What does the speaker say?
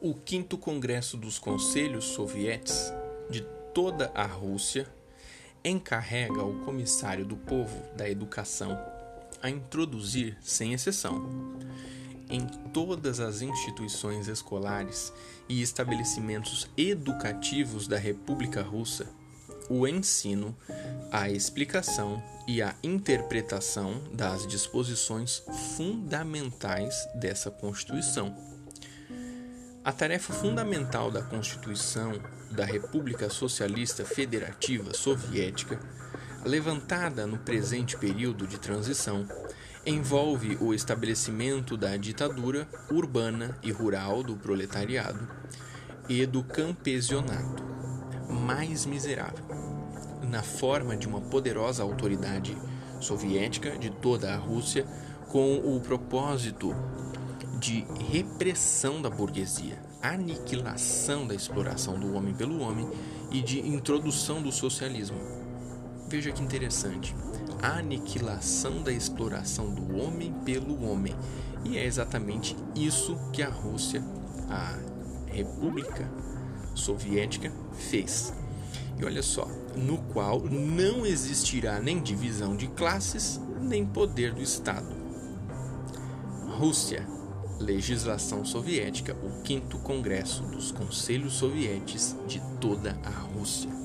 O quinto Congresso dos Conselhos Sovietes de toda a Rússia encarrega ao Comissário do Povo da Educação a introduzir, sem exceção, em todas as instituições escolares e estabelecimentos educativos da República Russa o ensino, a explicação e a interpretação das disposições fundamentais dessa Constituição. A tarefa fundamental da Constituição da República Socialista Federativa Soviética, levantada no presente período de transição, envolve o estabelecimento da ditadura urbana e rural do proletariado e do campesionato mais miserável, na forma de uma poderosa autoridade soviética de toda a Rússia, com o propósito de repressão da burguesia, aniquilação da exploração do homem pelo homem e de introdução do socialismo. Veja que interessante. A aniquilação da exploração do homem pelo homem. E é exatamente isso que a Rússia, a República Soviética fez. E olha só, no qual não existirá nem divisão de classes, nem poder do Estado. Rússia, legislação soviética, o quinto congresso dos conselhos sovietes de toda a Rússia.